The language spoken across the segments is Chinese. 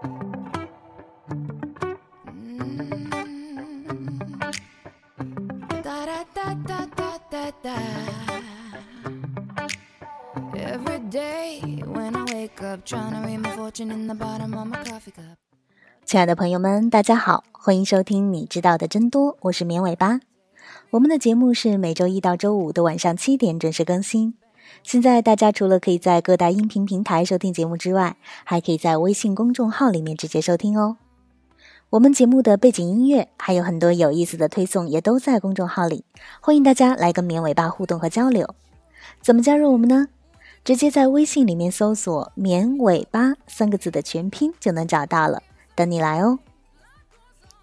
亲爱的朋友们，大家好，欢迎收听你知道的真多，我是绵尾巴。我们的节目是每周一到周五的晚上七点准时更新。现在大家除了可以在各大音频平台收听节目之外，还可以在微信公众号里面直接收听哦。我们节目的背景音乐还有很多有意思的推送，也都在公众号里，欢迎大家来跟绵尾巴互动和交流。怎么加入我们呢？直接在微信里面搜索“绵尾巴”三个字的全拼就能找到了，等你来哦。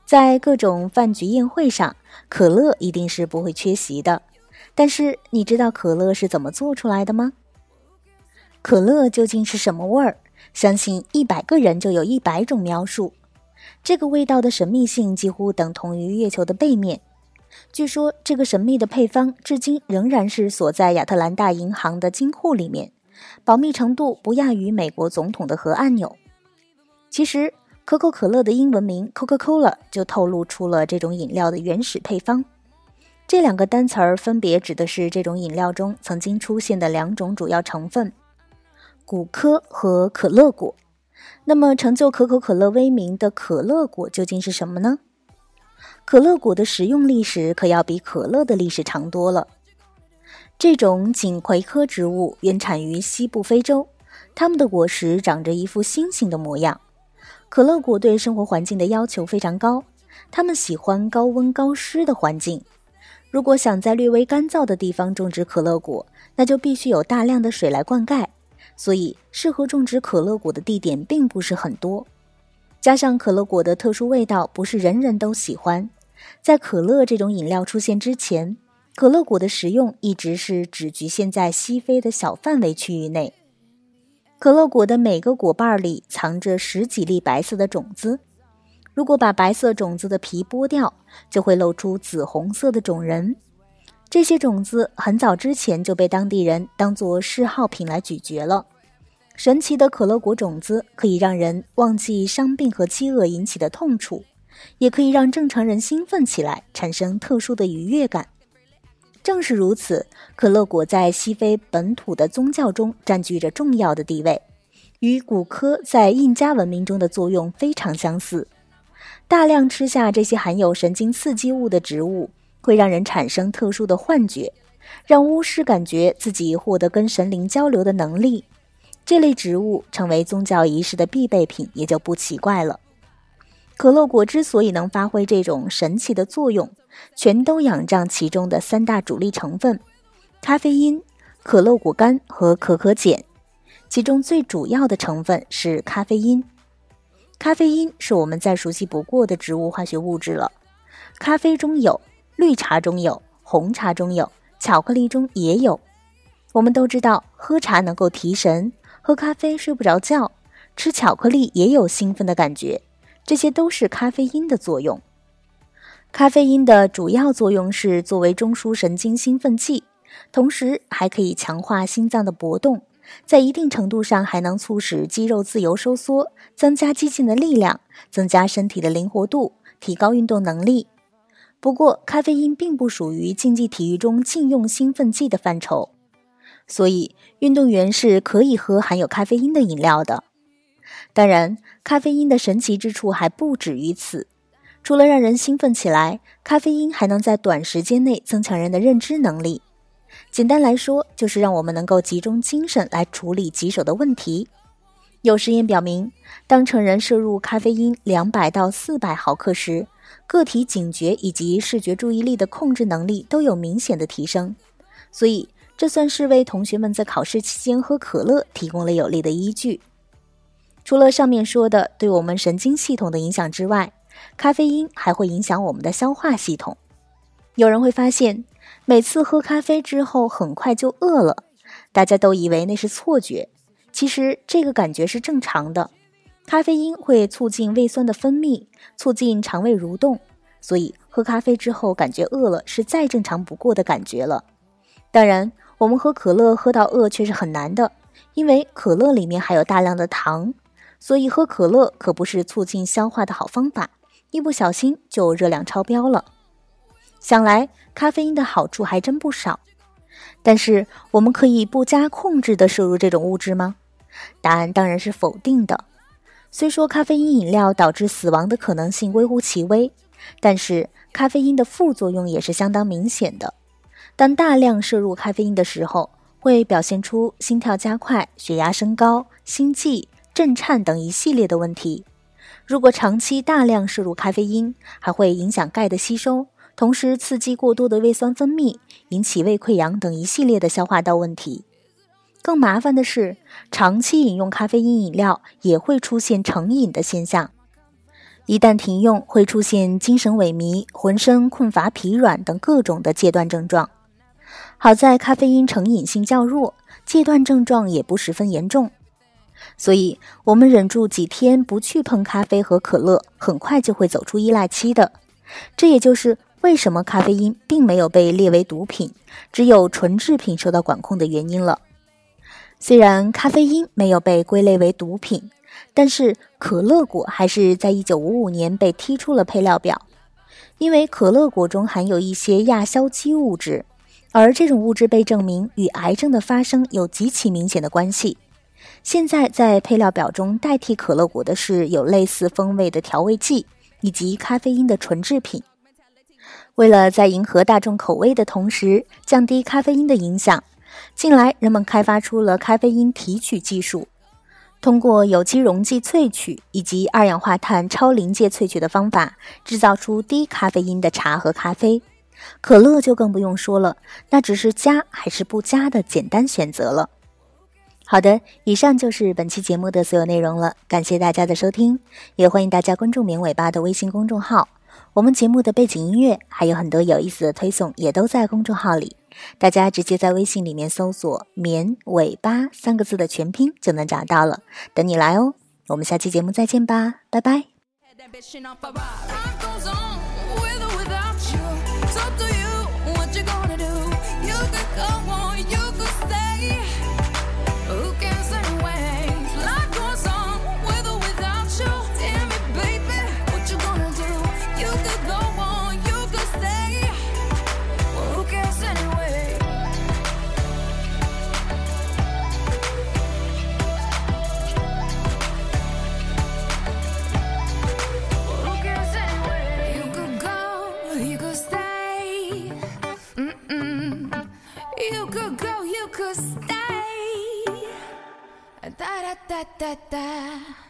在各种饭局宴会上，可乐一定是不会缺席的。但是你知道可乐是怎么做出来的吗？可乐究竟是什么味儿？相信一百个人就有一百种描述。这个味道的神秘性几乎等同于月球的背面。据说这个神秘的配方至今仍然是锁在亚特兰大银行的金库里面，保密程度不亚于美国总统的核按钮。其实，可口可乐的英文名 Coca-Cola 就透露出了这种饮料的原始配方。这两个单词儿分别指的是这种饮料中曾经出现的两种主要成分：古柯和可乐果。那么，成就可口可乐威名的可乐果究竟是什么呢？可乐果的食用历史可要比可乐的历史长多了。这种锦葵科植物原产于西部非洲，它们的果实长着一副星星的模样。可乐果对生活环境的要求非常高，它们喜欢高温高湿的环境。如果想在略微干燥的地方种植可乐果，那就必须有大量的水来灌溉，所以适合种植可乐果的地点并不是很多。加上可乐果的特殊味道，不是人人都喜欢。在可乐这种饮料出现之前，可乐果的食用一直是只局限在西非的小范围区域内。可乐果的每个果瓣里藏着十几粒白色的种子，如果把白色种子的皮剥掉，就会露出紫红色的种仁。这些种子很早之前就被当地人当作嗜好品来咀嚼了。神奇的可乐果种子可以让人忘记伤病和饥饿引起的痛楚。也可以让正常人兴奋起来，产生特殊的愉悦感。正是如此，可乐果在西非本土的宗教中占据着重要的地位，与古科在印加文明中的作用非常相似。大量吃下这些含有神经刺激物的植物，会让人产生特殊的幻觉，让巫师感觉自己获得跟神灵交流的能力。这类植物成为宗教仪式的必备品，也就不奇怪了。可乐果之所以能发挥这种神奇的作用，全都仰仗其中的三大主力成分：咖啡因、可乐果苷和可可碱。其中最主要的成分是咖啡因。咖啡因是我们再熟悉不过的植物化学物质了。咖啡中有，绿茶中有，红茶中有，巧克力中也有。我们都知道，喝茶能够提神，喝咖啡睡不着觉，吃巧克力也有兴奋的感觉。这些都是咖啡因的作用。咖啡因的主要作用是作为中枢神经兴奋剂，同时还可以强化心脏的搏动，在一定程度上还能促使肌肉自由收缩，增加肌腱的力量，增加身体的灵活度，提高运动能力。不过，咖啡因并不属于竞技体育中禁用兴奋剂的范畴，所以运动员是可以喝含有咖啡因的饮料的。当然，咖啡因的神奇之处还不止于此。除了让人兴奋起来，咖啡因还能在短时间内增强人的认知能力。简单来说，就是让我们能够集中精神来处理棘手的问题。有实验表明，当成人摄入咖啡因两百到四百毫克时，个体警觉以及视觉注意力的控制能力都有明显的提升。所以，这算是为同学们在考试期间喝可乐提供了有力的依据。除了上面说的对我们神经系统的影响之外，咖啡因还会影响我们的消化系统。有人会发现，每次喝咖啡之后很快就饿了，大家都以为那是错觉，其实这个感觉是正常的。咖啡因会促进胃酸的分泌，促进肠胃蠕动，所以喝咖啡之后感觉饿了是再正常不过的感觉了。当然，我们喝可乐喝到饿却是很难的，因为可乐里面含有大量的糖。所以喝可乐可不是促进消化的好方法，一不小心就热量超标了。想来咖啡因的好处还真不少，但是我们可以不加控制的摄入这种物质吗？答案当然是否定的。虽说咖啡因饮料导致死亡的可能性微乎其微，但是咖啡因的副作用也是相当明显的。当大量摄入咖啡因的时候，会表现出心跳加快、血压升高、心悸、震颤等一系列的问题。如果长期大量摄入咖啡因，还会影响钙的吸收，同时刺激过多的胃酸分泌，引起胃溃疡等一系列的消化道问题。更麻烦的是，长期饮用咖啡因饮料也会出现成瘾的现象。一旦停用，会出现精神萎靡、浑身困乏、疲软等各种的戒断症状。好在咖啡因成瘾性较弱，戒断症状也不十分严重。所以，我们忍住几天不去碰咖啡和可乐，很快就会走出依赖期的。这也就是为什么咖啡因并没有被列为毒品，只有纯制品受到管控的原因了。虽然咖啡因没有被归类为毒品，但是可乐果还是在一九五五年被踢出了配料表，因为可乐果中含有一些亚硝基物质，而这种物质被证明与癌症的发生有极其明显的关系。现在在配料表中代替可乐果的是有类似风味的调味剂以及咖啡因的纯制品。为了在迎合大众口味的同时降低咖啡因的影响。近来，人们开发出了咖啡因提取技术，通过有机溶剂萃取以及二氧化碳超临界萃取的方法，制造出低咖啡因的茶和咖啡。可乐就更不用说了，那只是加还是不加的简单选择了。好的，以上就是本期节目的所有内容了，感谢大家的收听，也欢迎大家关注“棉尾巴”的微信公众号。我们节目的背景音乐还有很多有意思的推送，也都在公众号里。大家直接在微信里面搜索“棉尾巴”三个字的全拼就能找到了，等你来哦！我们下期节目再见吧，拜拜。could go, you stay. Da da da da da.